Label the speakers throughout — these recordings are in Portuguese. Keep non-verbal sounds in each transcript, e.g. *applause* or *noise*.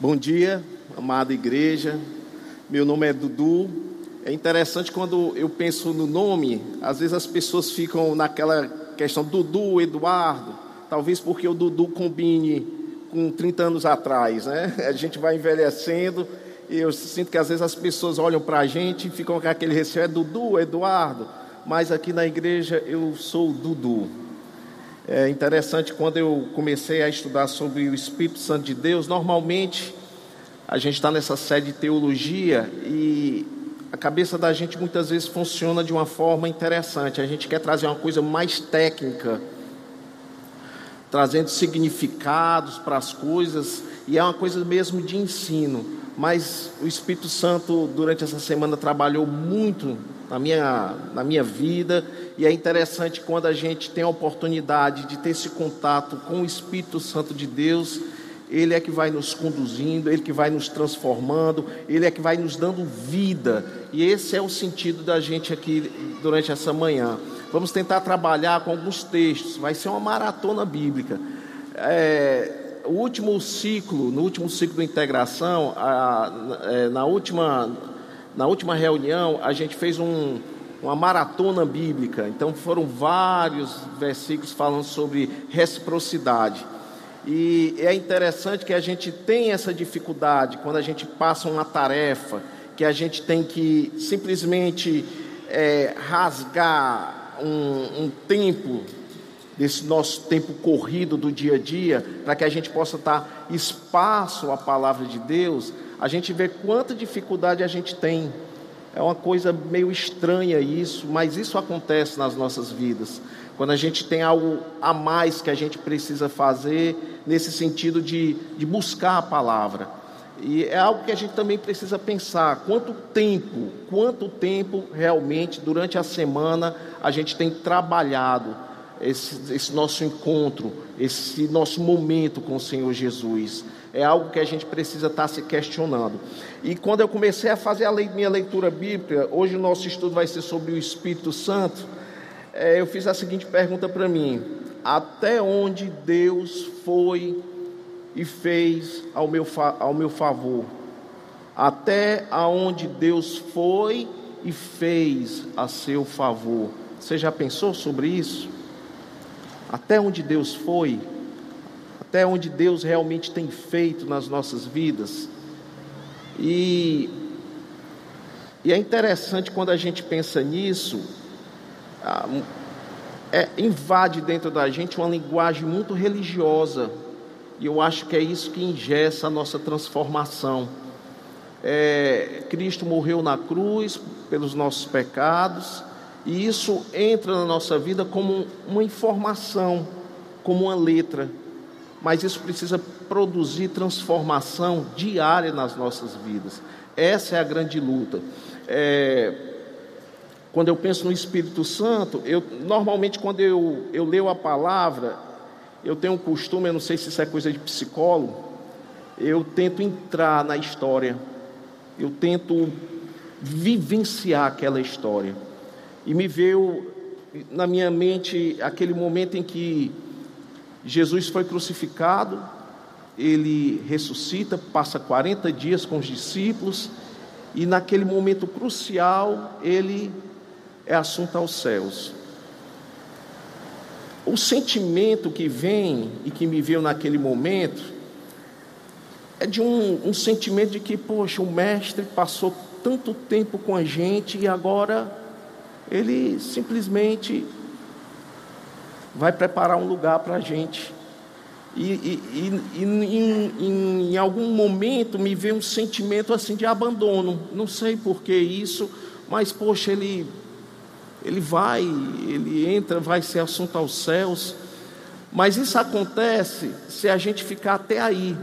Speaker 1: Bom dia, amada igreja. Meu nome é Dudu. É interessante quando eu penso no nome, às vezes as pessoas ficam naquela questão Dudu, Eduardo, talvez porque o Dudu combine com 30 anos atrás, né? *laughs* A gente vai envelhecendo e eu sinto que às vezes as pessoas olham para a gente e ficam com aquele receio, é Dudu, Eduardo, mas aqui na igreja eu sou Dudu. É interessante quando eu comecei a estudar sobre o Espírito Santo de Deus, normalmente a gente está nessa série de teologia e a cabeça da gente muitas vezes funciona de uma forma interessante. A gente quer trazer uma coisa mais técnica, trazendo significados para as coisas, e é uma coisa mesmo de ensino. Mas o Espírito Santo, durante essa semana, trabalhou muito na minha, na minha vida, e é interessante quando a gente tem a oportunidade de ter esse contato com o Espírito Santo de Deus ele é que vai nos conduzindo, Ele que vai nos transformando, Ele é que vai nos dando vida. E esse é o sentido da gente aqui durante essa manhã. Vamos tentar trabalhar com alguns textos, vai ser uma maratona bíblica. É, o último ciclo, no último ciclo de integração, a, é, na, última, na última reunião, a gente fez um, uma maratona bíblica. Então foram vários versículos falando sobre reciprocidade. E é interessante que a gente tem essa dificuldade quando a gente passa uma tarefa, que a gente tem que simplesmente é, rasgar um, um tempo desse nosso tempo corrido do dia a dia, para que a gente possa dar espaço à palavra de Deus, a gente vê quanta dificuldade a gente tem. É uma coisa meio estranha isso, mas isso acontece nas nossas vidas. Quando a gente tem algo a mais que a gente precisa fazer, nesse sentido de, de buscar a palavra. E é algo que a gente também precisa pensar: quanto tempo, quanto tempo realmente durante a semana a gente tem trabalhado esse, esse nosso encontro, esse nosso momento com o Senhor Jesus. É algo que a gente precisa estar se questionando. E quando eu comecei a fazer a minha leitura bíblica, hoje o nosso estudo vai ser sobre o Espírito Santo. É, eu fiz a seguinte pergunta para mim: até onde Deus foi e fez ao meu, ao meu favor, até aonde Deus foi e fez a seu favor. Você já pensou sobre isso? Até onde Deus foi, até onde Deus realmente tem feito nas nossas vidas. E, e é interessante quando a gente pensa nisso, ah, é, invade dentro da gente uma linguagem muito religiosa. E eu acho que é isso que ingessa a nossa transformação. É, Cristo morreu na cruz pelos nossos pecados, e isso entra na nossa vida como uma informação, como uma letra. Mas isso precisa produzir transformação diária nas nossas vidas. Essa é a grande luta. É, quando eu penso no Espírito Santo, eu normalmente quando eu, eu leio a palavra, eu tenho um costume, eu não sei se isso é coisa de psicólogo, eu tento entrar na história, eu tento vivenciar aquela história. E me veio na minha mente aquele momento em que Jesus foi crucificado, ele ressuscita, passa 40 dias com os discípulos, e naquele momento crucial ele é assunto aos céus. O sentimento que vem e que me veio naquele momento é de um, um sentimento de que, poxa, o mestre passou tanto tempo com a gente e agora ele simplesmente vai preparar um lugar para a gente. E, e, e, e em, em, algum momento me veio um sentimento assim de abandono. Não sei por que isso, mas poxa, ele ele vai, ele entra, vai ser assunto aos céus. Mas isso acontece se a gente ficar até aí,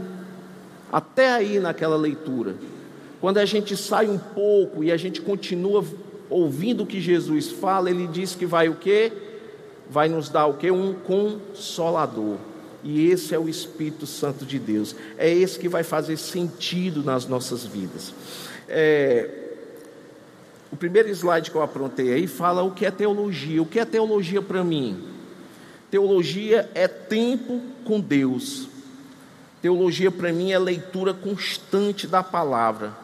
Speaker 1: até aí naquela leitura. Quando a gente sai um pouco e a gente continua ouvindo o que Jesus fala, ele diz que vai o quê? Vai nos dar o quê? Um consolador. E esse é o Espírito Santo de Deus. É esse que vai fazer sentido nas nossas vidas. É, o primeiro slide que eu aprontei aí fala o que é teologia. O que é teologia para mim? Teologia é tempo com Deus. Teologia para mim é leitura constante da palavra.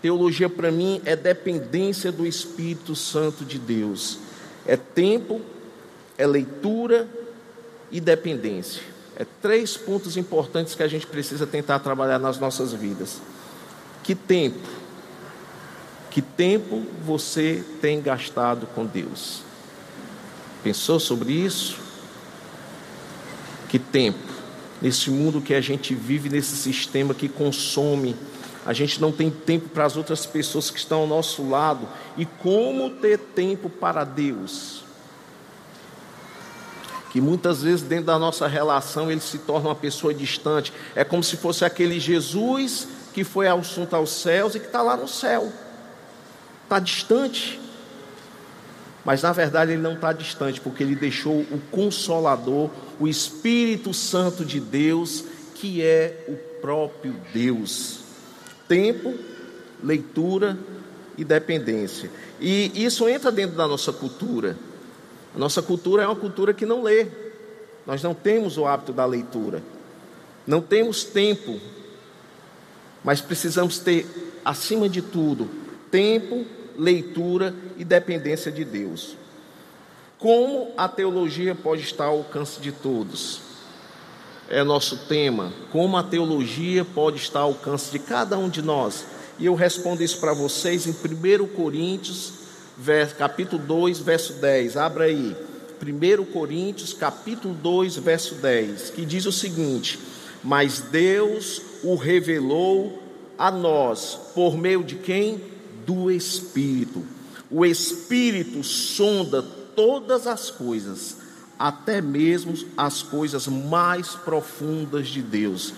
Speaker 1: Teologia para mim é dependência do Espírito Santo de Deus. É tempo, é leitura e dependência. É três pontos importantes que a gente precisa tentar trabalhar nas nossas vidas. Que tempo? Que tempo você tem gastado com Deus? Pensou sobre isso? Que tempo? Nesse mundo que a gente vive, nesse sistema que consome, a gente não tem tempo para as outras pessoas que estão ao nosso lado. E como ter tempo para Deus? Que muitas vezes dentro da nossa relação ele se torna uma pessoa distante. É como se fosse aquele Jesus que foi assunto aos céus e que está lá no céu, está distante. Mas na verdade ele não está distante, porque ele deixou o Consolador, o Espírito Santo de Deus, que é o próprio Deus. Tempo, leitura e dependência. E isso entra dentro da nossa cultura. A nossa cultura é uma cultura que não lê. Nós não temos o hábito da leitura. Não temos tempo. Mas precisamos ter, acima de tudo, tempo, leitura e dependência de Deus. Como a teologia pode estar ao alcance de todos? É nosso tema. Como a teologia pode estar ao alcance de cada um de nós? E eu respondo isso para vocês em 1 Coríntios capítulo 2, verso 10. Abra aí. 1 Coríntios, capítulo 2, verso 10, que diz o seguinte: Mas Deus o revelou a nós por meio de quem? Do Espírito. O Espírito sonda todas as coisas, até mesmo as coisas mais profundas de Deus.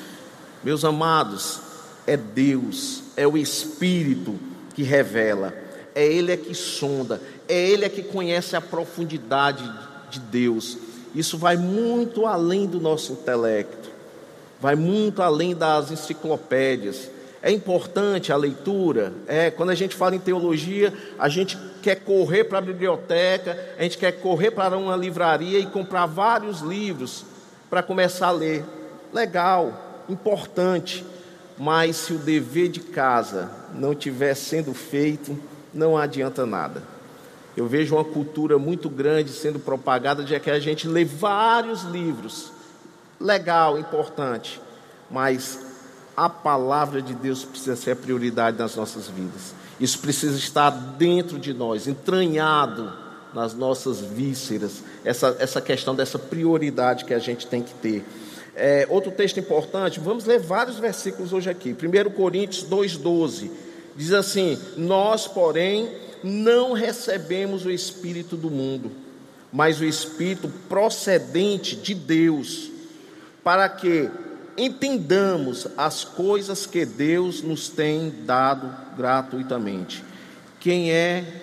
Speaker 1: Meus amados, é Deus, é o Espírito que revela é Ele é que sonda, é Ele é que conhece a profundidade de Deus. Isso vai muito além do nosso intelecto, vai muito além das enciclopédias. É importante a leitura. É, quando a gente fala em teologia, a gente quer correr para a biblioteca, a gente quer correr para uma livraria e comprar vários livros para começar a ler. Legal, importante. Mas se o dever de casa não estiver sendo feito, não adianta nada. Eu vejo uma cultura muito grande sendo propagada de que a gente lê vários livros. Legal, importante, mas a palavra de Deus precisa ser a prioridade nas nossas vidas. Isso precisa estar dentro de nós, entranhado nas nossas vísceras, essa, essa questão dessa prioridade que a gente tem que ter. É, outro texto importante, vamos ler vários versículos hoje aqui. 1 Coríntios 2,12 Diz assim: Nós, porém, não recebemos o Espírito do mundo, mas o Espírito procedente de Deus, para que entendamos as coisas que Deus nos tem dado gratuitamente. Quem é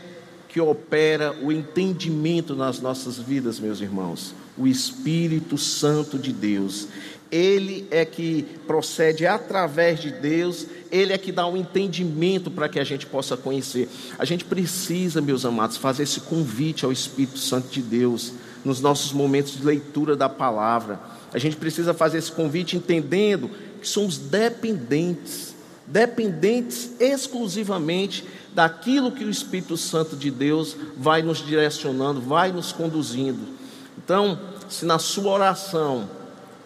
Speaker 1: que opera o entendimento nas nossas vidas, meus irmãos? O Espírito Santo de Deus. Ele é que procede através de Deus, Ele é que dá o um entendimento para que a gente possa conhecer. A gente precisa, meus amados, fazer esse convite ao Espírito Santo de Deus nos nossos momentos de leitura da palavra. A gente precisa fazer esse convite entendendo que somos dependentes, dependentes exclusivamente daquilo que o Espírito Santo de Deus vai nos direcionando, vai nos conduzindo. Então, se na sua oração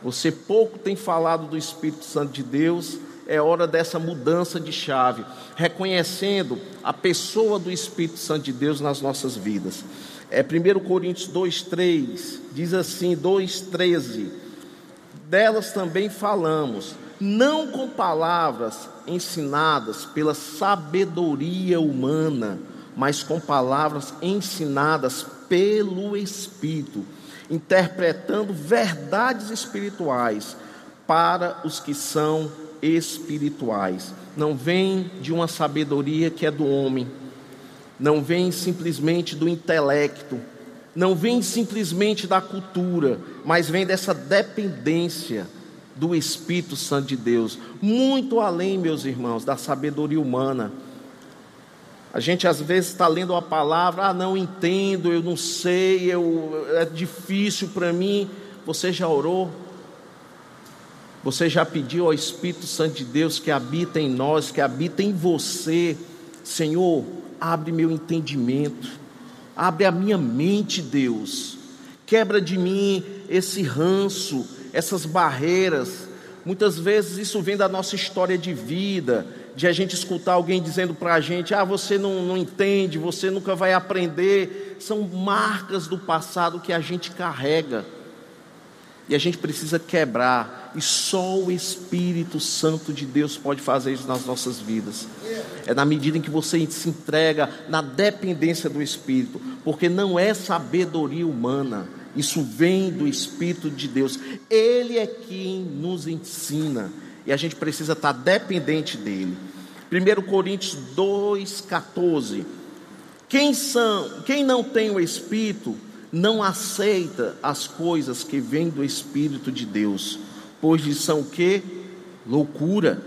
Speaker 1: você pouco tem falado do Espírito Santo de Deus, é hora dessa mudança de chave, reconhecendo a pessoa do Espírito Santo de Deus nas nossas vidas. É 1 Coríntios 2,3, diz assim, 2,13. Delas também falamos, não com palavras ensinadas pela sabedoria humana, mas com palavras ensinadas pelo Espírito interpretando verdades espirituais para os que são espirituais. Não vem de uma sabedoria que é do homem, não vem simplesmente do intelecto, não vem simplesmente da cultura, mas vem dessa dependência do Espírito Santo de Deus, muito além, meus irmãos, da sabedoria humana a gente às vezes está lendo uma palavra, ah, não entendo, eu não sei, eu, é difícil para mim. Você já orou? Você já pediu ao Espírito Santo de Deus que habita em nós, que habita em você, Senhor, abre meu entendimento, abre a minha mente, Deus, quebra de mim esse ranço, essas barreiras. Muitas vezes isso vem da nossa história de vida, de a gente escutar alguém dizendo para a gente: ah, você não, não entende, você nunca vai aprender. São marcas do passado que a gente carrega. E a gente precisa quebrar, e só o Espírito Santo de Deus pode fazer isso nas nossas vidas. É na medida em que você se entrega na dependência do Espírito, porque não é sabedoria humana, isso vem do Espírito de Deus. Ele é quem nos ensina, e a gente precisa estar dependente dele. 1 Coríntios 2,14. Quem, são, quem não tem o Espírito não aceita as coisas que vêm do Espírito de Deus, pois lhes são que loucura,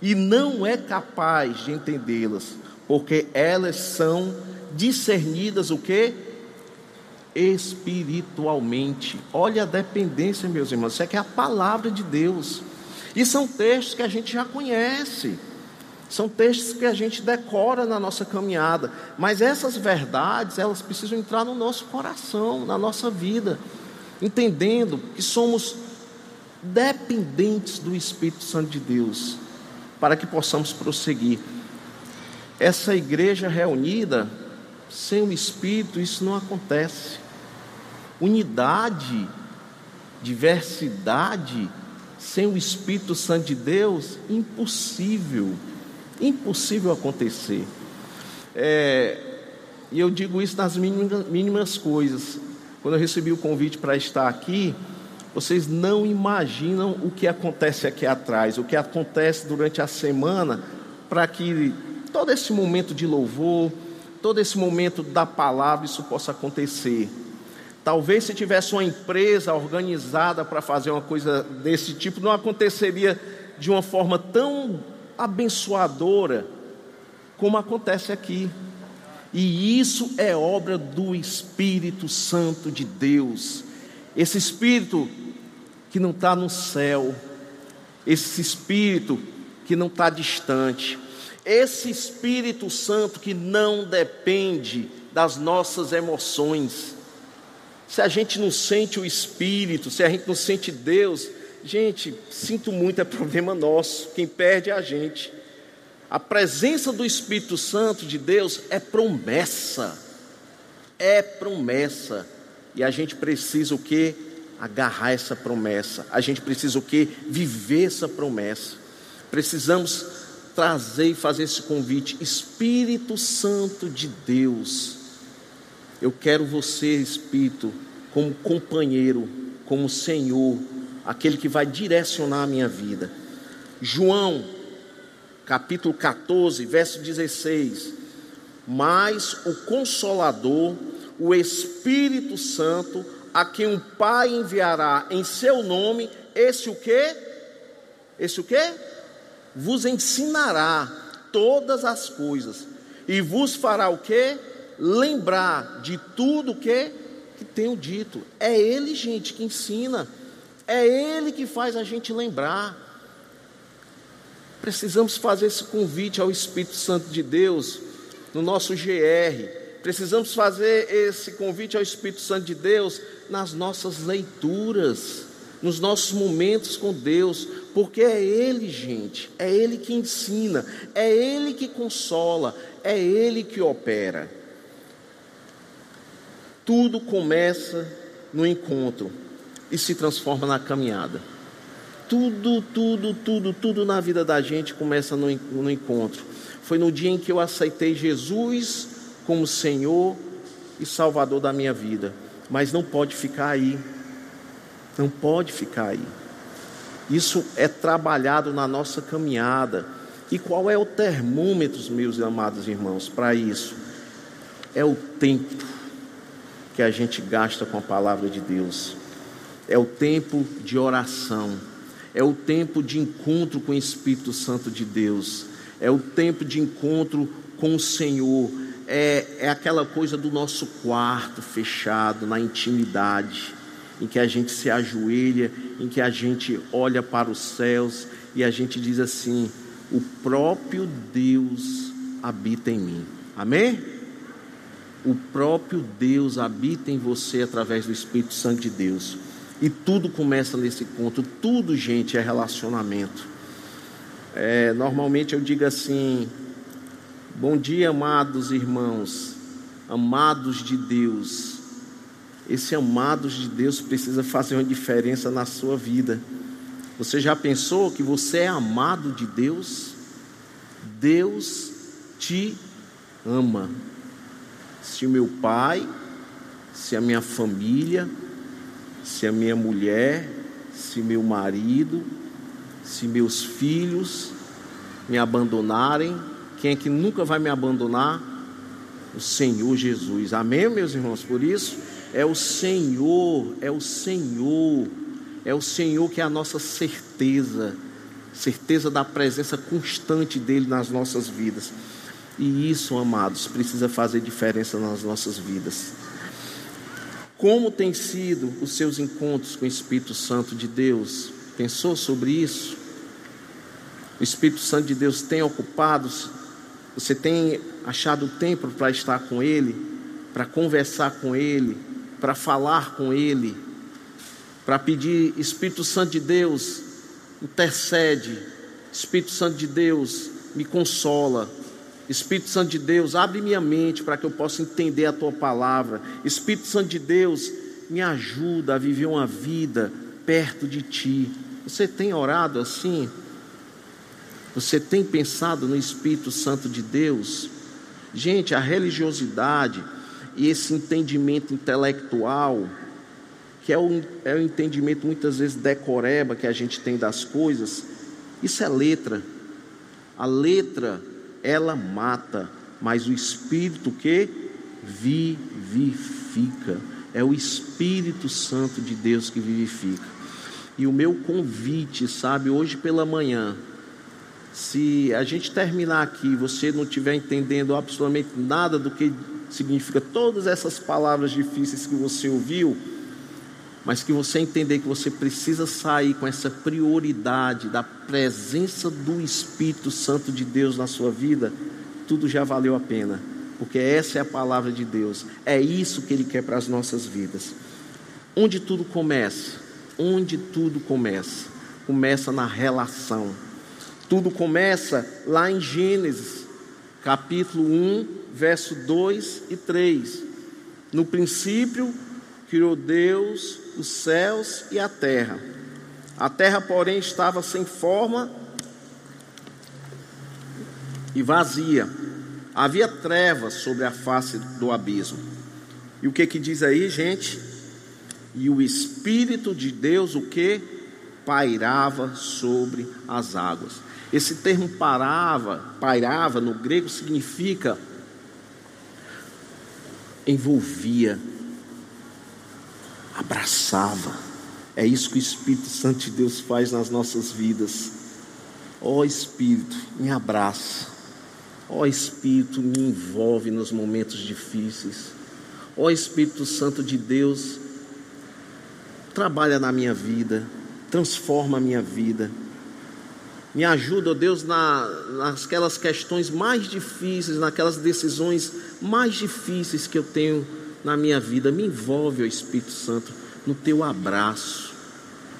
Speaker 1: e não é capaz de entendê-las, porque elas são discernidas o que espiritualmente. Olha a dependência, meus irmãos, isso é que é a palavra de Deus. E são textos que a gente já conhece. São textos que a gente decora na nossa caminhada, mas essas verdades, elas precisam entrar no nosso coração, na nossa vida, entendendo que somos dependentes do Espírito Santo de Deus, para que possamos prosseguir. Essa igreja reunida, sem o Espírito, isso não acontece. Unidade, diversidade, sem o Espírito Santo de Deus, impossível. Impossível acontecer. É, e eu digo isso nas mínimas, mínimas coisas. Quando eu recebi o convite para estar aqui, vocês não imaginam o que acontece aqui atrás, o que acontece durante a semana, para que todo esse momento de louvor, todo esse momento da palavra, isso possa acontecer. Talvez se tivesse uma empresa organizada para fazer uma coisa desse tipo, não aconteceria de uma forma tão abençoadora, como acontece aqui. E isso é obra do Espírito Santo de Deus. Esse Espírito que não está no céu, esse Espírito que não está distante, esse Espírito Santo que não depende das nossas emoções. Se a gente não sente o Espírito, se a gente não sente Deus, Gente, sinto muito, é problema nosso. Quem perde é a gente. A presença do Espírito Santo de Deus é promessa. É promessa. E a gente precisa o que? Agarrar essa promessa. A gente precisa o que? Viver essa promessa. Precisamos trazer e fazer esse convite. Espírito Santo de Deus. Eu quero você, Espírito, como companheiro, como Senhor aquele que vai direcionar a minha vida. João, capítulo 14, verso 16. Mas o Consolador, o Espírito Santo, a quem o Pai enviará em seu nome, esse o que? Esse o que? Vos ensinará todas as coisas e vos fará o que? Lembrar de tudo que que tenho dito. É Ele, gente, que ensina. É Ele que faz a gente lembrar. Precisamos fazer esse convite ao Espírito Santo de Deus no nosso GR. Precisamos fazer esse convite ao Espírito Santo de Deus nas nossas leituras, nos nossos momentos com Deus, porque é Ele, gente, é Ele que ensina, é Ele que consola, é Ele que opera. Tudo começa no encontro e se transforma na caminhada. Tudo, tudo, tudo, tudo na vida da gente começa no, no encontro. Foi no dia em que eu aceitei Jesus como Senhor e Salvador da minha vida. Mas não pode ficar aí. Não pode ficar aí. Isso é trabalhado na nossa caminhada. E qual é o termômetro, meus amados irmãos, para isso? É o tempo que a gente gasta com a palavra de Deus é o tempo de oração, é o tempo de encontro com o Espírito Santo de Deus, é o tempo de encontro com o Senhor, é, é aquela coisa do nosso quarto fechado, na intimidade, em que a gente se ajoelha em que a gente olha para os céus e a gente diz assim: o próprio Deus habita em mim. Amém? O próprio Deus habita em você através do Espírito Santo de Deus. E tudo começa nesse ponto. Tudo, gente, é relacionamento. É, normalmente eu digo assim: Bom dia, amados irmãos, amados de Deus. Esse amados de Deus precisa fazer uma diferença na sua vida. Você já pensou que você é amado de Deus? Deus te ama. Se o meu pai, se a minha família, se a minha mulher, se meu marido, se meus filhos me abandonarem, quem é que nunca vai me abandonar? O Senhor Jesus. Amém, meus irmãos? Por isso, é o Senhor, é o Senhor, é o Senhor que é a nossa certeza, certeza da presença constante dEle nas nossas vidas. E isso, amados, precisa fazer diferença nas nossas vidas. Como tem sido os seus encontros com o Espírito Santo de Deus? Pensou sobre isso? O Espírito Santo de Deus tem ocupado? Você tem achado tempo para estar com Ele, para conversar com Ele, para falar com Ele, para pedir Espírito Santo de Deus, intercede. Espírito Santo de Deus, me consola. Espírito Santo de Deus, abre minha mente para que eu possa entender a tua palavra. Espírito Santo de Deus, me ajuda a viver uma vida perto de ti. Você tem orado assim? Você tem pensado no Espírito Santo de Deus? Gente, a religiosidade e esse entendimento intelectual, que é o, é o entendimento muitas vezes decoreba que a gente tem das coisas, isso é letra. A letra, ela mata, mas o Espírito que vivifica. É o Espírito Santo de Deus que vivifica. E o meu convite, sabe, hoje pela manhã, se a gente terminar aqui, você não estiver entendendo absolutamente nada do que significa todas essas palavras difíceis que você ouviu, mas que você entender que você precisa sair com essa prioridade da presença do Espírito Santo de Deus na sua vida, tudo já valeu a pena, porque essa é a palavra de Deus, é isso que Ele quer para as nossas vidas. Onde tudo começa? Onde tudo começa? Começa na relação tudo começa lá em Gênesis, capítulo 1, verso 2 e 3. No princípio, criou Deus os céus e a terra. A terra, porém, estava sem forma e vazia. Havia trevas sobre a face do abismo. E o que que diz aí, gente? E o Espírito de Deus, o que? Pairava sobre as águas. Esse termo parava, pairava no grego significa envolvia, abraçava. É isso que o Espírito Santo de Deus faz nas nossas vidas. Ó oh, Espírito, me abraça. Ó oh, Espírito, me envolve nos momentos difíceis. Ó oh, Espírito Santo de Deus, trabalha na minha vida, transforma a minha vida. Me ajuda, ó Deus, na, nasquelas questões mais difíceis, naquelas decisões mais difíceis que eu tenho na minha vida. Me envolve, ó Espírito Santo, no teu abraço.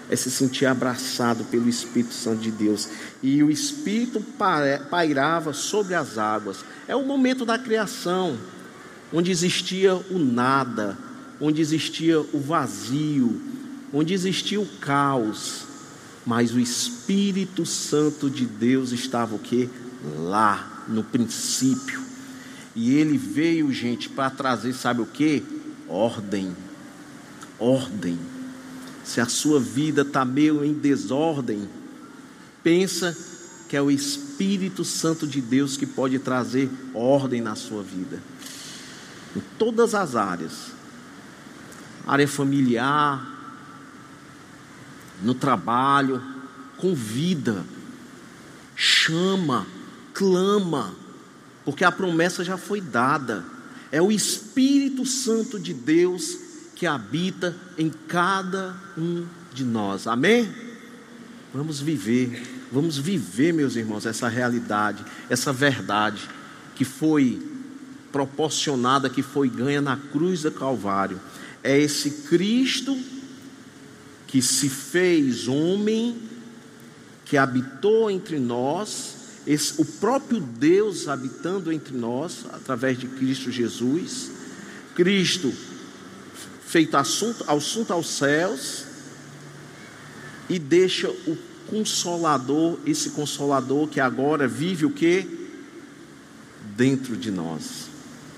Speaker 1: É se sentir abraçado pelo Espírito Santo de Deus. E o Espírito pairava sobre as águas. É o momento da criação, onde existia o nada, onde existia o vazio, onde existia o caos mas o Espírito Santo de Deus estava o que? Lá, no princípio. E ele veio, gente, para trazer, sabe o que? Ordem. Ordem. Se a sua vida está meio em desordem, pensa que é o Espírito Santo de Deus que pode trazer ordem na sua vida. Em todas as áreas. Área familiar, no trabalho, convida, chama, clama, porque a promessa já foi dada. É o Espírito Santo de Deus que habita em cada um de nós. Amém? Vamos viver, vamos viver, meus irmãos, essa realidade, essa verdade que foi proporcionada, que foi ganha na cruz do Calvário. É esse Cristo que se fez homem, que habitou entre nós, esse, o próprio Deus habitando entre nós, através de Cristo Jesus, Cristo feito assunto, assunto aos céus, e deixa o consolador, esse consolador que agora vive o que? Dentro de nós.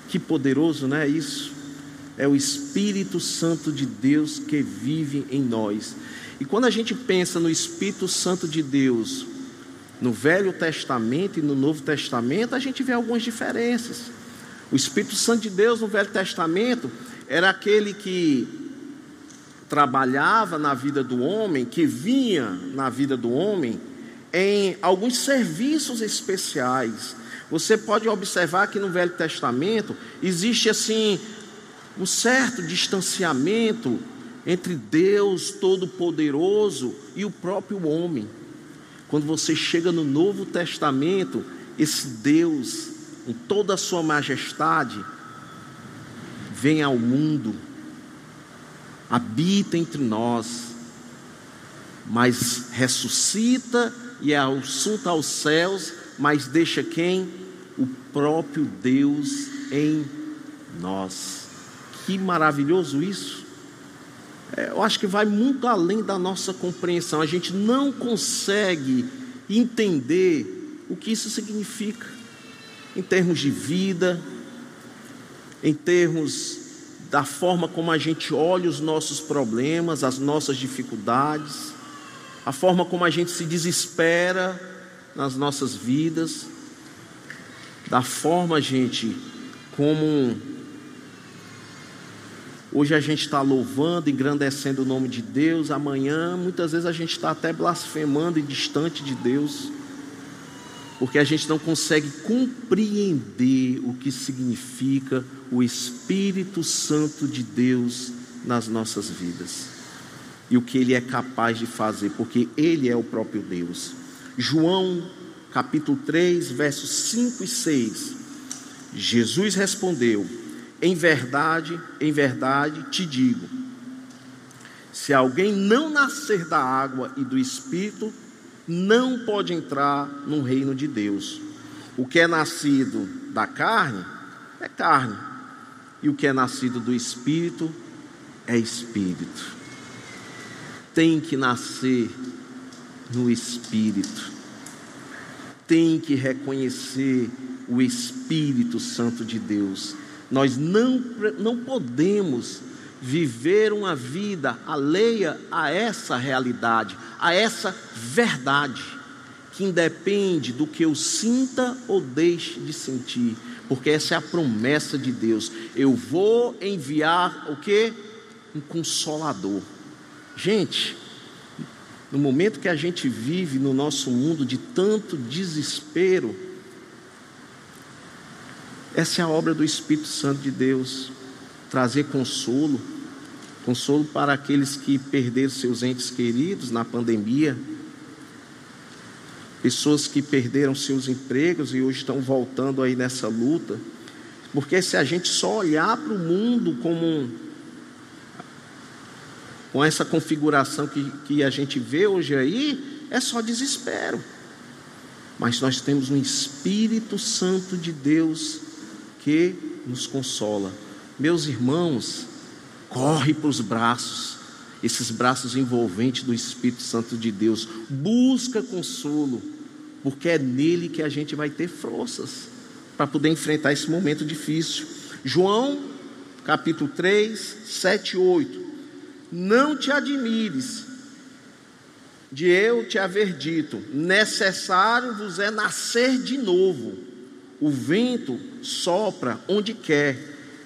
Speaker 1: Que poderoso, não é isso? É o Espírito Santo de Deus que vive em nós. E quando a gente pensa no Espírito Santo de Deus, no Velho Testamento e no Novo Testamento, a gente vê algumas diferenças. O Espírito Santo de Deus no Velho Testamento era aquele que trabalhava na vida do homem, que vinha na vida do homem, em alguns serviços especiais. Você pode observar que no Velho Testamento existe assim um certo distanciamento entre Deus Todo-Poderoso e o próprio homem. Quando você chega no Novo Testamento, esse Deus, em toda a sua majestade, vem ao mundo habita entre nós, mas ressuscita e é assunto aos céus, mas deixa quem? O próprio Deus em nós. Que maravilhoso isso! É, eu acho que vai muito além da nossa compreensão. A gente não consegue entender o que isso significa em termos de vida, em termos da forma como a gente olha os nossos problemas, as nossas dificuldades, a forma como a gente se desespera nas nossas vidas, da forma, gente, como hoje a gente está louvando, engrandecendo o nome de Deus, amanhã muitas vezes a gente está até blasfemando e distante de Deus porque a gente não consegue compreender o que significa o Espírito Santo de Deus nas nossas vidas e o que ele é capaz de fazer, porque ele é o próprio Deus. João capítulo 3, versos 5 e 6. Jesus respondeu: Em verdade, em verdade te digo, se alguém não nascer da água e do Espírito, não pode entrar no reino de Deus. O que é nascido da carne é carne, e o que é nascido do espírito é espírito. Tem que nascer no espírito, tem que reconhecer o Espírito Santo de Deus. Nós não, não podemos viver uma vida alheia a essa realidade, a essa verdade, que independe do que eu sinta ou deixe de sentir, porque essa é a promessa de Deus. Eu vou enviar o que? Um consolador. Gente, no momento que a gente vive no nosso mundo de tanto desespero, essa é a obra do Espírito Santo de Deus trazer consolo, consolo para aqueles que perderam seus entes queridos na pandemia, pessoas que perderam seus empregos e hoje estão voltando aí nessa luta, porque se a gente só olhar para o mundo como um, com essa configuração que, que a gente vê hoje aí, é só desespero. Mas nós temos um Espírito Santo de Deus que nos consola. Meus irmãos, corre para os braços, esses braços envolventes do Espírito Santo de Deus, busca consolo, porque é nele que a gente vai ter forças para poder enfrentar esse momento difícil. João, capítulo 3, 7 e 8. Não te admires de eu te haver dito: necessário vos é nascer de novo. O vento sopra onde quer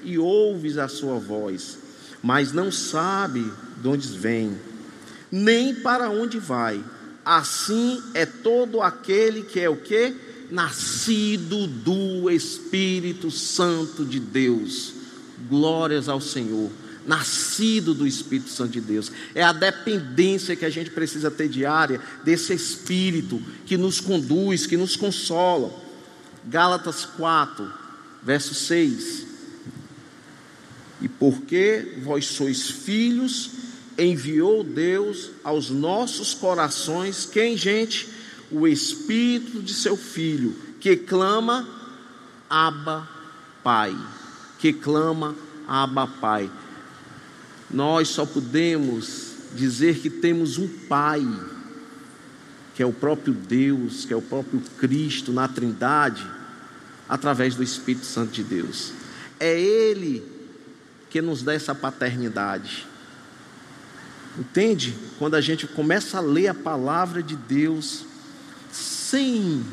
Speaker 1: e ouves a sua voz, mas não sabe de onde vem, nem para onde vai. Assim é todo aquele que é o que? Nascido do Espírito Santo de Deus. Glórias ao Senhor. nascido do Espírito Santo de Deus. É a dependência que a gente precisa ter diária desse Espírito que nos conduz, que nos consola. Gálatas 4, verso 6. E porque vós sois filhos, enviou Deus aos nossos corações, quem, gente? O Espírito de seu Filho, que clama, Abba, Pai. Que clama, Abba, Pai. Nós só podemos dizer que temos um Pai, que é o próprio Deus, que é o próprio Cristo na Trindade, através do Espírito Santo de Deus. É Ele que nos dá essa paternidade. Entende? Quando a gente começa a ler a palavra de Deus sem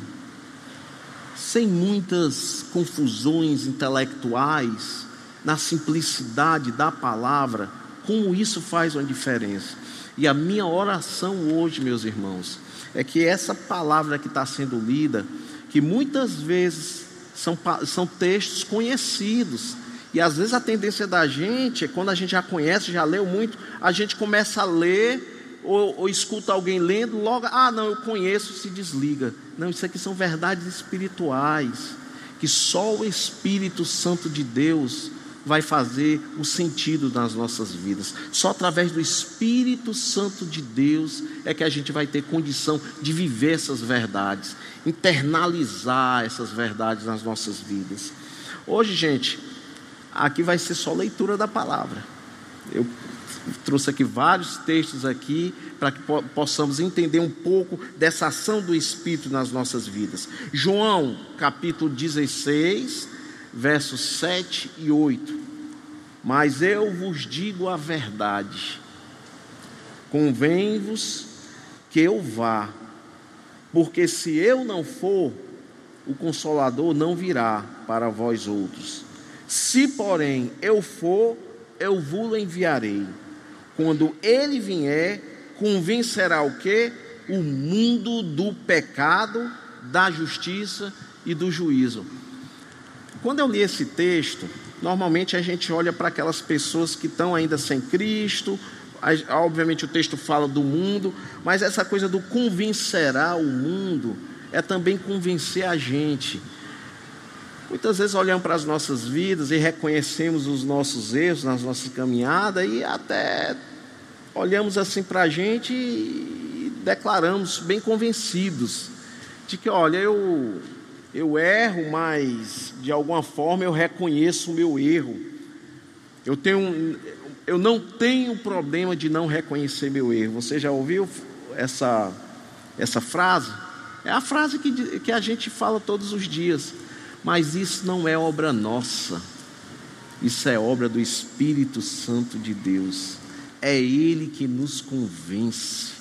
Speaker 1: sem muitas confusões intelectuais, na simplicidade da palavra, como isso faz uma diferença. E a minha oração hoje, meus irmãos, é que essa palavra que está sendo lida, que muitas vezes são, são textos conhecidos, e às vezes a tendência da gente é quando a gente já conhece, já leu muito, a gente começa a ler ou, ou, escuta alguém lendo, logo, ah, não, eu conheço, se desliga. Não, isso aqui são verdades espirituais, que só o Espírito Santo de Deus vai fazer o sentido nas nossas vidas. Só através do Espírito Santo de Deus é que a gente vai ter condição de viver essas verdades, internalizar essas verdades nas nossas vidas. Hoje, gente, Aqui vai ser só leitura da palavra. Eu trouxe aqui vários textos aqui para que possamos entender um pouco dessa ação do Espírito nas nossas vidas. João, capítulo 16, versos 7 e 8. Mas eu vos digo a verdade. Convém-vos que eu vá, porque se eu não for, o consolador não virá para vós outros. Se, porém, eu for, eu vos enviarei. Quando ele vier, convencerá o que? O mundo do pecado, da justiça e do juízo. Quando eu li esse texto, normalmente a gente olha para aquelas pessoas que estão ainda sem Cristo, obviamente o texto fala do mundo, mas essa coisa do convencerá o mundo é também convencer a gente. Muitas vezes olhamos para as nossas vidas e reconhecemos os nossos erros nas nossas caminhadas e até olhamos assim para a gente e declaramos bem convencidos de que, olha, eu, eu erro, mas de alguma forma eu reconheço o meu erro. Eu, tenho, eu não tenho problema de não reconhecer meu erro. Você já ouviu essa, essa frase? É a frase que, que a gente fala todos os dias. Mas isso não é obra nossa, isso é obra do Espírito Santo de Deus. É Ele que nos convence,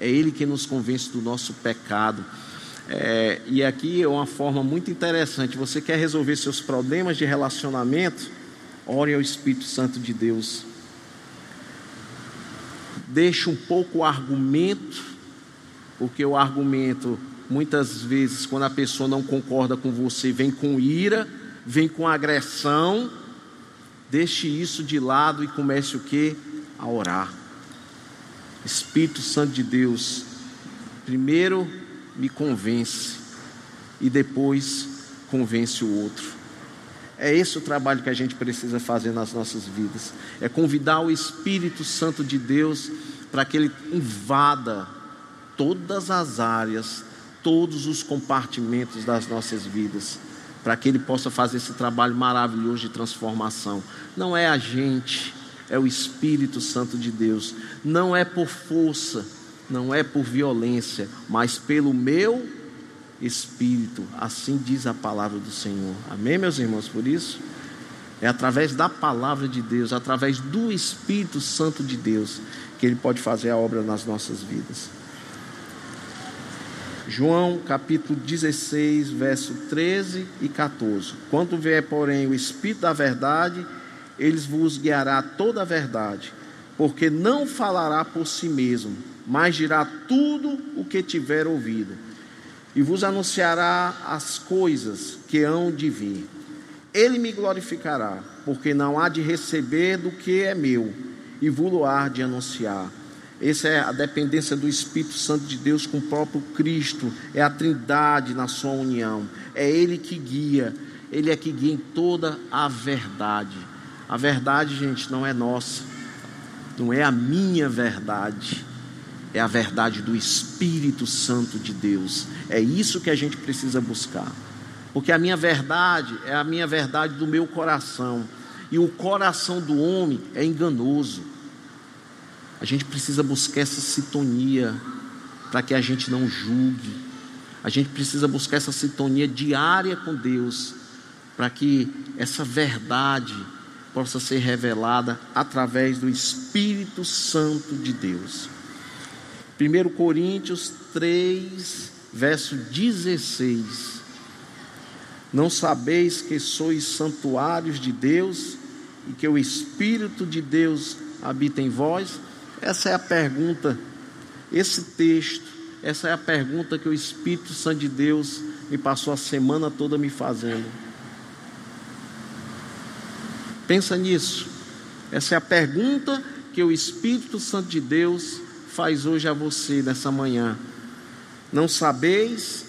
Speaker 1: é Ele que nos convence do nosso pecado. É, e aqui é uma forma muito interessante. Você quer resolver seus problemas de relacionamento? Ore ao Espírito Santo de Deus. Deixe um pouco o argumento, porque o argumento Muitas vezes, quando a pessoa não concorda com você, vem com ira, vem com agressão. Deixe isso de lado e comece o que? A orar. Espírito Santo de Deus, primeiro me convence e depois convence o outro. É esse o trabalho que a gente precisa fazer nas nossas vidas. É convidar o Espírito Santo de Deus para que ele invada todas as áreas todos os compartimentos das nossas vidas, para que Ele possa fazer esse trabalho maravilhoso de transformação. Não é a gente, é o Espírito Santo de Deus. Não é por força, não é por violência, mas pelo meu Espírito. Assim diz a palavra do Senhor. Amém, meus irmãos? Por isso, é através da palavra de Deus, através do Espírito Santo de Deus, que Ele pode fazer a obra nas nossas vidas. João capítulo 16, verso 13 e 14. Quando vier, porém, o Espírito da verdade, eles vos guiará toda a verdade, porque não falará por si mesmo, mas dirá tudo o que tiver ouvido, e vos anunciará as coisas que hão de vir. Ele me glorificará, porque não há de receber do que é meu, e vou há de anunciar. Essa é a dependência do Espírito Santo de Deus com o próprio Cristo, é a Trindade na sua união, é Ele que guia, Ele é que guia em toda a verdade. A verdade, gente, não é nossa, não é a minha verdade, é a verdade do Espírito Santo de Deus. É isso que a gente precisa buscar. Porque a minha verdade é a minha verdade do meu coração. E o coração do homem é enganoso. A gente precisa buscar essa sintonia para que a gente não julgue. A gente precisa buscar essa sintonia diária com Deus para que essa verdade possa ser revelada através do Espírito Santo de Deus. 1 Coríntios 3, verso 16. Não sabeis que sois santuários de Deus e que o Espírito de Deus habita em vós? Essa é a pergunta, esse texto, essa é a pergunta que o Espírito Santo de Deus me passou a semana toda me fazendo. Pensa nisso. Essa é a pergunta que o Espírito Santo de Deus faz hoje a você nessa manhã. Não sabeis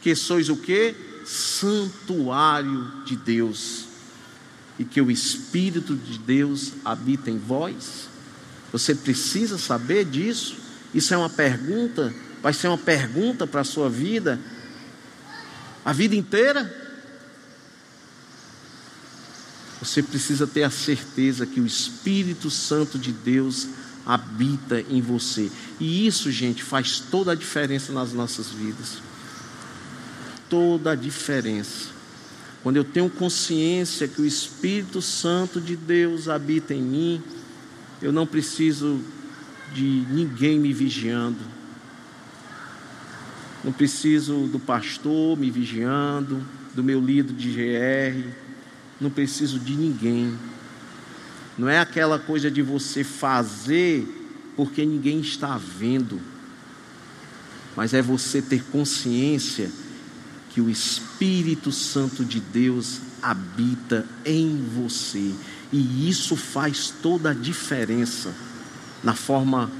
Speaker 1: que sois o que? Santuário de Deus. E que o Espírito de Deus habita em vós? Você precisa saber disso? Isso é uma pergunta, vai ser uma pergunta para a sua vida, a vida inteira? Você precisa ter a certeza que o Espírito Santo de Deus em você. E isso, gente, faz toda a diferença nas nossas vidas. Toda a diferença. Quando eu tenho consciência que o Espírito Santo de Deus habita em mim, eu não preciso de ninguém me vigiando. Não preciso do pastor me vigiando, do meu líder de GR não preciso de ninguém. Não é aquela coisa de você fazer porque ninguém está vendo, mas é você ter consciência que o Espírito Santo de Deus habita em você, e isso faz toda a diferença na forma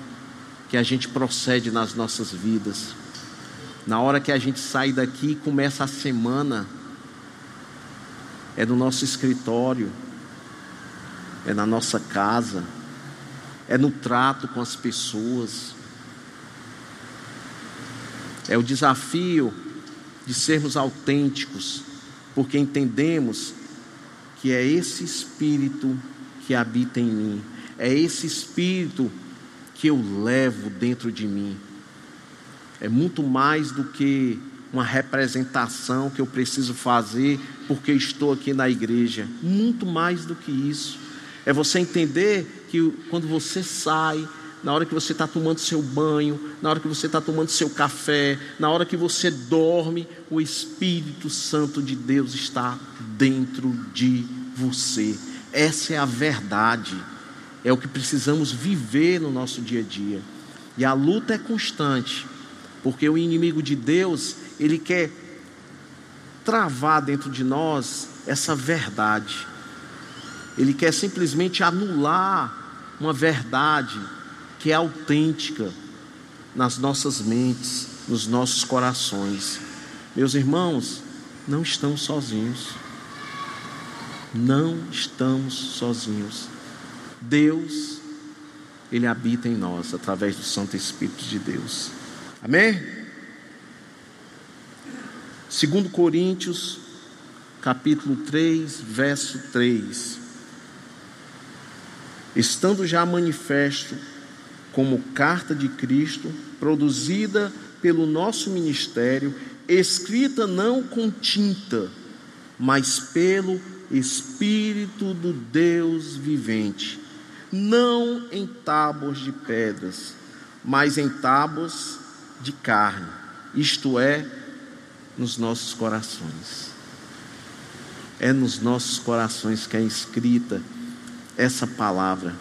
Speaker 1: que a gente procede nas nossas vidas. Na hora que a gente sai daqui e começa a semana, é no nosso escritório, é na nossa casa, é no trato com as pessoas. É o desafio de sermos autênticos, porque entendemos que é esse espírito que habita em mim, é esse espírito que eu levo dentro de mim. É muito mais do que uma representação que eu preciso fazer porque estou aqui na igreja. Muito mais do que isso. É você entender que quando você sai, na hora que você está tomando seu banho, na hora que você está tomando seu café, na hora que você dorme, o Espírito Santo de Deus está dentro de você. Essa é a verdade. É o que precisamos viver no nosso dia a dia. E a luta é constante, porque o inimigo de Deus, ele quer travar dentro de nós essa verdade. Ele quer simplesmente anular uma verdade que é autêntica nas nossas mentes, nos nossos corações. Meus irmãos, não estamos sozinhos. Não estamos sozinhos. Deus, Ele habita em nós através do Santo Espírito de Deus. Amém? Segundo Coríntios, capítulo 3, verso 3. Estando já manifesto como carta de Cristo, produzida pelo nosso ministério, escrita não com tinta, mas pelo Espírito do Deus vivente, não em tábuas de pedras, mas em tábuas de carne, isto é, nos nossos corações. É nos nossos corações que é escrita essa palavra.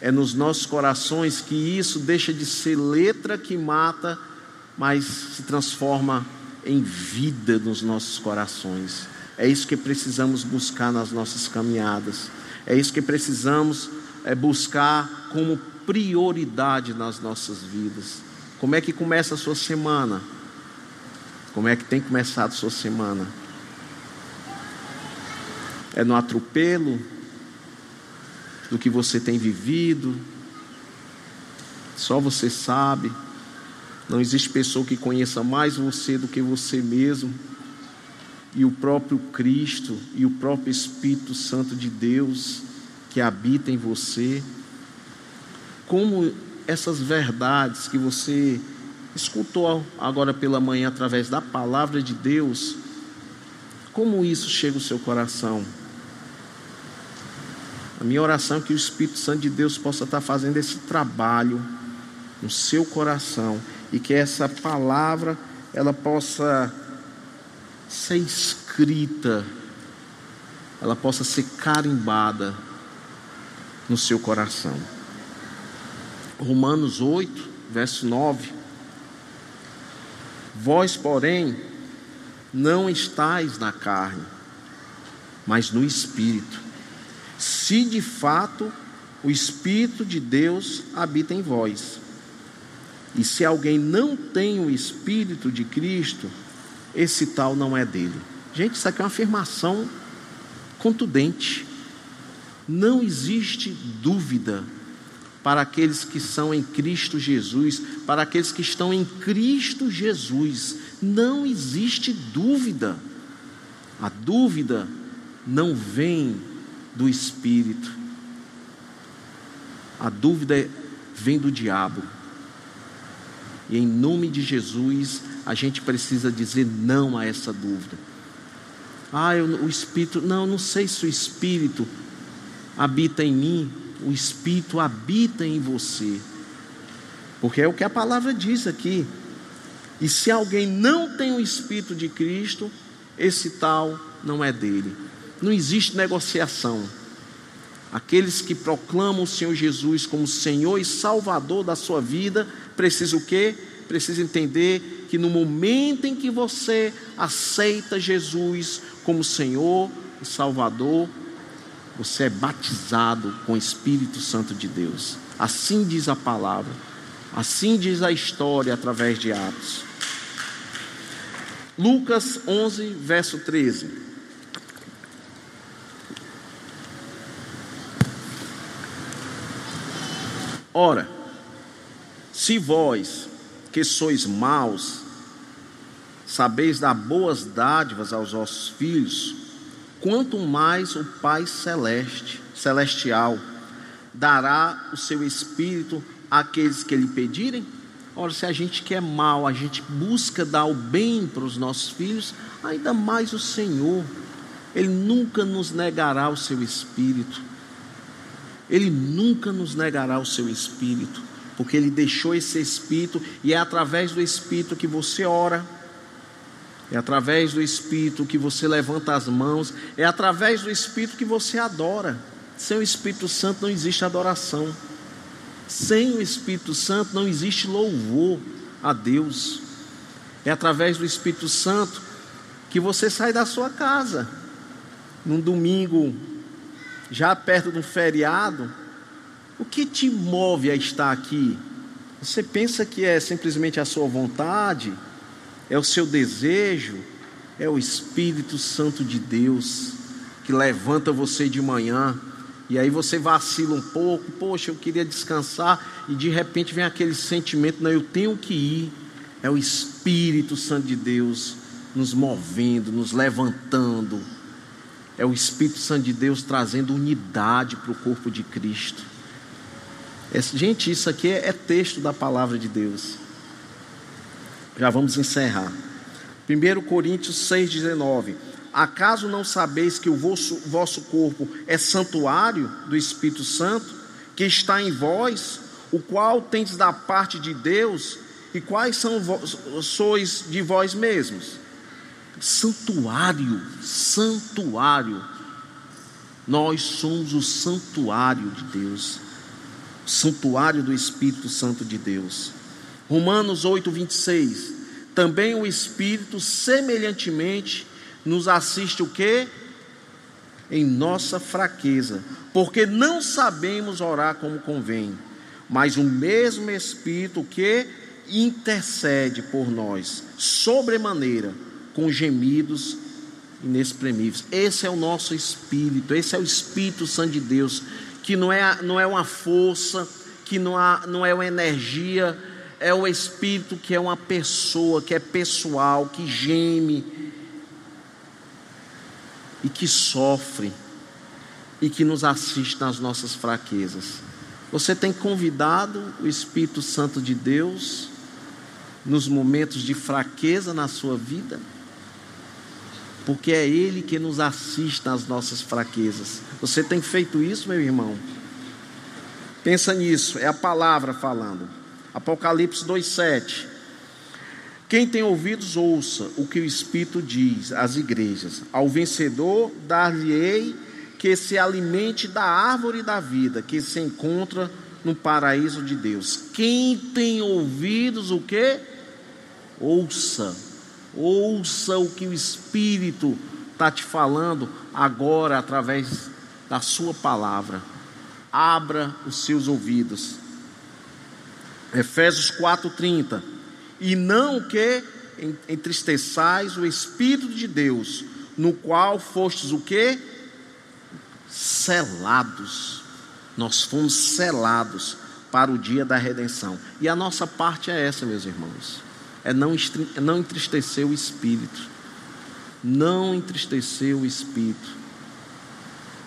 Speaker 1: É nos nossos corações que isso deixa de ser letra que mata, mas se transforma em vida nos nossos corações. É isso que precisamos buscar nas nossas caminhadas. É isso que precisamos é, buscar como prioridade nas nossas vidas. Como é que começa a sua semana? Como é que tem começado a sua semana? É no atropelo do que você tem vivido? Só você sabe. Não existe pessoa que conheça mais você do que você mesmo. E o próprio Cristo e o próprio Espírito Santo de Deus que habita em você. Como essas verdades que você escutou agora pela manhã através da palavra de Deus, como isso chega ao seu coração? A minha oração é que o Espírito Santo de Deus possa estar fazendo esse trabalho no seu coração e que essa palavra ela possa ser escrita, ela possa ser carimbada no seu coração. Romanos 8, verso 9. Vós, porém, não estáis na carne, mas no espírito. Se de fato o espírito de Deus habita em vós. E se alguém não tem o Espírito de Cristo, esse tal não é dele. Gente, isso aqui é uma afirmação contundente. Não existe dúvida para aqueles que são em Cristo Jesus, para aqueles que estão em Cristo Jesus. Não existe dúvida. A dúvida não vem do Espírito. A dúvida vem do diabo. E em nome de Jesus, a gente precisa dizer não a essa dúvida. Ah, eu, o Espírito, não, não sei se o Espírito habita em mim, o Espírito habita em você. Porque é o que a palavra diz aqui. E se alguém não tem o Espírito de Cristo, esse tal não é dele. Não existe negociação. Aqueles que proclamam o Senhor Jesus como Senhor e Salvador da sua vida, precisam o quê? Precisa entender que no momento em que você aceita Jesus como Senhor e Salvador, você é batizado com o Espírito Santo de Deus. Assim diz a palavra, assim diz a história através de Atos. Lucas 11, verso 13. Ora, se vós, que sois maus, sabeis dar boas dádivas aos vossos filhos, quanto mais o Pai celeste, celestial, dará o seu espírito àqueles que lhe pedirem? Ora, se a gente quer mal, a gente busca dar o bem para os nossos filhos, ainda mais o Senhor, Ele nunca nos negará o seu espírito. Ele nunca nos negará o seu espírito, porque ele deixou esse espírito e é através do espírito que você ora, é através do espírito que você levanta as mãos, é através do espírito que você adora. Sem o Espírito Santo não existe adoração. Sem o Espírito Santo não existe louvor a Deus. É através do Espírito Santo que você sai da sua casa num domingo já perto um feriado, o que te move a estar aqui? Você pensa que é simplesmente a sua vontade? É o seu desejo? É o Espírito Santo de Deus que levanta você de manhã e aí você vacila um pouco, poxa, eu queria descansar, e de repente vem aquele sentimento, não, eu tenho que ir. É o Espírito Santo de Deus nos movendo, nos levantando é o Espírito Santo de Deus trazendo unidade para o corpo de Cristo. É, gente, isso aqui é, é texto da palavra de Deus. Já vamos encerrar. 1 Coríntios 6,19. Acaso não sabeis que o vosso, vosso corpo é santuário do Espírito Santo, que está em vós, o qual tendes da parte de Deus, e quais são sois de vós mesmos? Santuário, santuário. Nós somos o santuário de Deus, o santuário do Espírito Santo de Deus. Romanos 8, 26. Também o Espírito, semelhantemente, nos assiste o que? Em nossa fraqueza, porque não sabemos orar como convém, mas o mesmo Espírito que intercede por nós, sobremaneira, com gemidos inexprimíveis. Esse é o nosso Espírito, esse é o Espírito Santo de Deus, que não é, não é uma força, que não, há, não é uma energia, é o Espírito que é uma pessoa, que é pessoal, que geme e que sofre e que nos assiste nas nossas fraquezas. Você tem convidado o Espírito Santo de Deus nos momentos de fraqueza na sua vida? Porque é Ele que nos assiste nas nossas fraquezas. Você tem feito isso, meu irmão? Pensa nisso, é a palavra falando. Apocalipse 2,7. Quem tem ouvidos, ouça o que o Espírito diz às igrejas. Ao vencedor, dar-lhe-ei que se alimente da árvore da vida que se encontra no paraíso de Deus. Quem tem ouvidos, o que? Ouça, ouça o que o Espírito está te falando agora através da Sua palavra. Abra os seus ouvidos. Efésios 4:30. E não que entristeçais o Espírito de Deus, no qual fostes o que? Selados. Nós fomos selados para o dia da redenção. E a nossa parte é essa, meus irmãos. É não, é não entristecer o Espírito. Não entristecer o Espírito.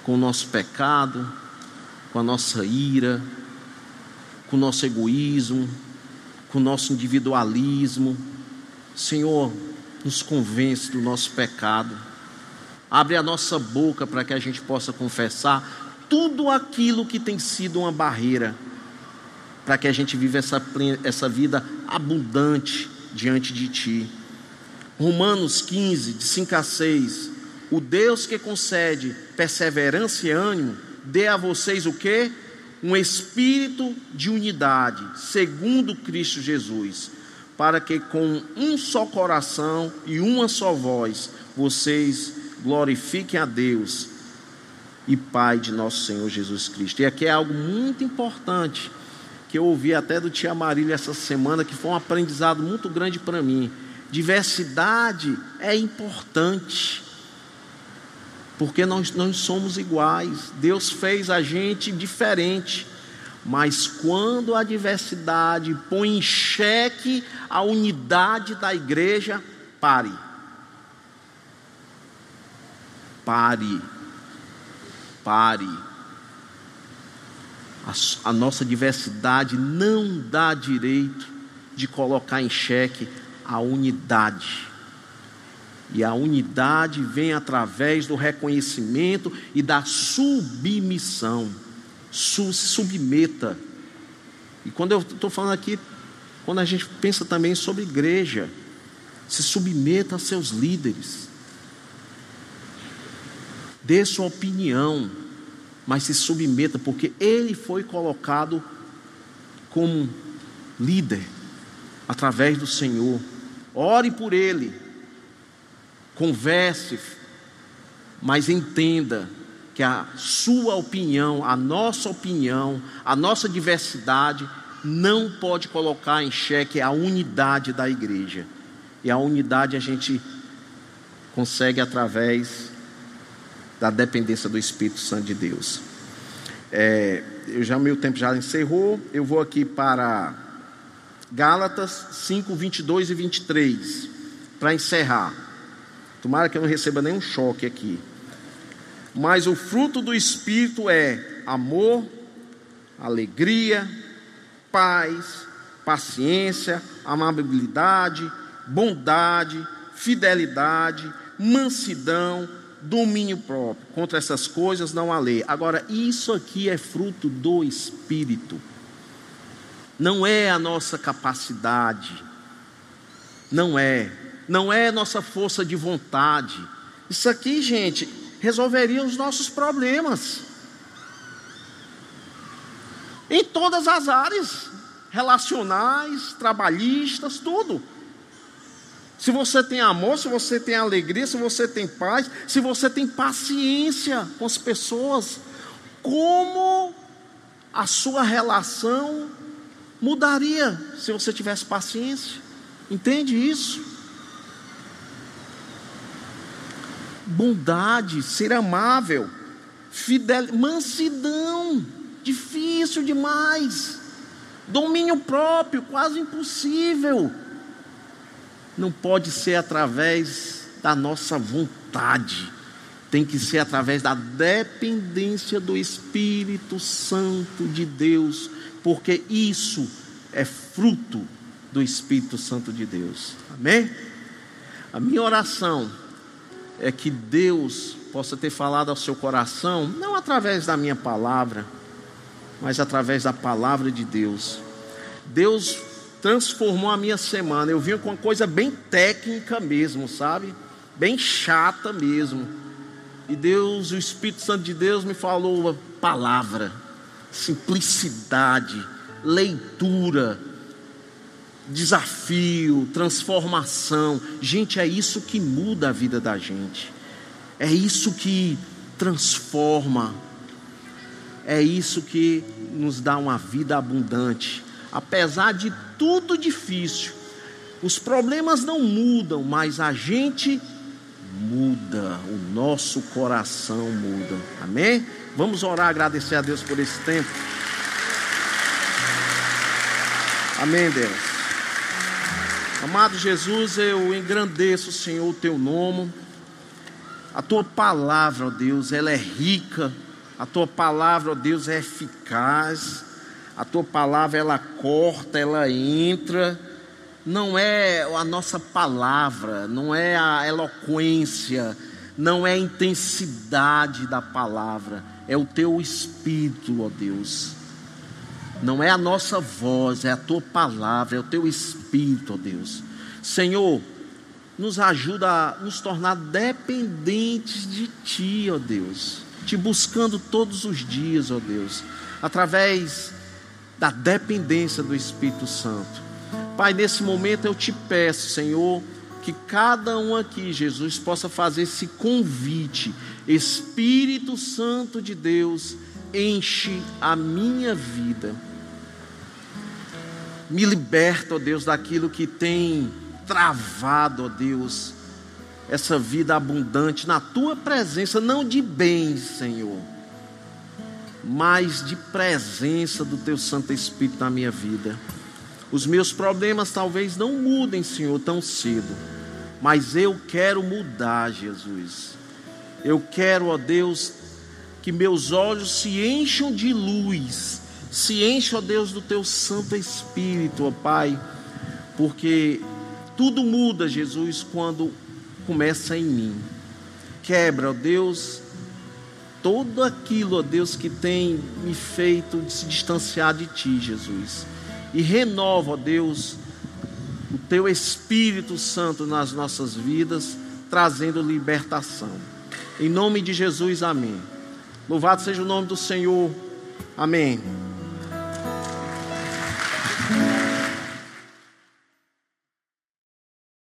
Speaker 1: Com o nosso pecado, com a nossa ira, com o nosso egoísmo, com o nosso individualismo. Senhor, nos convence do nosso pecado. Abre a nossa boca para que a gente possa confessar tudo aquilo que tem sido uma barreira para que a gente viva essa, essa vida abundante diante de Ti. Romanos 15, de 5 a 6. O Deus que concede perseverança e ânimo, dê a vocês o que? um espírito de unidade, segundo Cristo Jesus, para que com um só coração e uma só voz vocês glorifiquem a Deus e Pai de nosso Senhor Jesus Cristo. E aqui é algo muito importante que eu ouvi até do tia Marília essa semana, que foi um aprendizado muito grande para mim. Diversidade é importante porque nós não somos iguais. Deus fez a gente diferente. Mas quando a diversidade põe em xeque a unidade da igreja, pare. Pare. Pare. A, a nossa diversidade não dá direito de colocar em xeque a unidade. E a unidade vem através do reconhecimento e da submissão. se submeta. E quando eu estou falando aqui, quando a gente pensa também sobre igreja, se submeta a seus líderes. Dê sua opinião, mas se submeta, porque ele foi colocado como líder através do Senhor. Ore por ele converse, mas entenda que a sua opinião, a nossa opinião, a nossa diversidade não pode colocar em xeque a unidade da igreja. E a unidade a gente consegue através da dependência do Espírito Santo de Deus. É, eu já meu tempo já encerrou. Eu vou aqui para Gálatas 5, 22 e 23 para encerrar. Tomara que eu não receba nenhum choque aqui. Mas o fruto do Espírito é amor, alegria, paz, paciência, amabilidade, bondade, fidelidade, mansidão, domínio próprio. Contra essas coisas não há lei. Agora, isso aqui é fruto do Espírito. Não é a nossa capacidade. Não é não é nossa força de vontade. Isso aqui, gente, resolveria os nossos problemas. Em todas as áreas, relacionais, trabalhistas, tudo. Se você tem amor, se você tem alegria, se você tem paz, se você tem paciência com as pessoas, como a sua relação mudaria se você tivesse paciência? Entende isso? Bondade, ser amável, fidel, mansidão, difícil demais. Domínio próprio, quase impossível. Não pode ser através da nossa vontade, tem que ser através da dependência do Espírito Santo de Deus, porque isso é fruto do Espírito Santo de Deus. Amém? A minha oração é que Deus possa ter falado ao seu coração, não através da minha palavra, mas através da palavra de Deus. Deus transformou a minha semana. Eu vim com uma coisa bem técnica mesmo, sabe? Bem chata mesmo. E Deus, o Espírito Santo de Deus me falou palavra, simplicidade, leitura, desafio, transformação. Gente, é isso que muda a vida da gente. É isso que transforma. É isso que nos dá uma vida abundante. Apesar de tudo difícil, os problemas não mudam, mas a gente muda, o nosso coração muda. Amém? Vamos orar, agradecer a Deus por esse tempo. Amém, Deus. Amado Jesus, eu engrandeço, Senhor, o teu nome. A tua palavra, ó Deus, ela é rica. A tua palavra, ó Deus, é eficaz. A tua palavra ela corta, ela entra. Não é a nossa palavra, não é a eloquência, não é a intensidade da palavra, é o teu espírito, ó Deus. Não é a nossa voz, é a tua palavra, é o teu espírito, ó Deus. Senhor, nos ajuda a nos tornar dependentes de Ti, ó Deus, te buscando todos os dias, ó Deus, através da dependência do Espírito Santo. Pai, nesse momento eu te peço, Senhor, que cada um aqui, Jesus, possa fazer esse convite. Espírito Santo de Deus, enche a minha vida. Me liberta, ó Deus, daquilo que tem travado, ó Deus, essa vida abundante na tua presença, não de bens, Senhor mais de presença do Teu Santo Espírito na minha vida. Os meus problemas talvez não mudem, Senhor, tão cedo, mas eu quero mudar, Jesus. Eu quero, ó Deus, que meus olhos se encham de luz, se encham, ó Deus, do Teu Santo Espírito, ó Pai, porque tudo muda, Jesus, quando começa em mim. Quebra, ó Deus, todo aquilo, ó Deus, que tem me feito se distanciar de Ti, Jesus. E renova, ó Deus, o Teu Espírito Santo nas nossas vidas, trazendo libertação. Em nome de Jesus, amém. Louvado seja o nome do Senhor. Amém.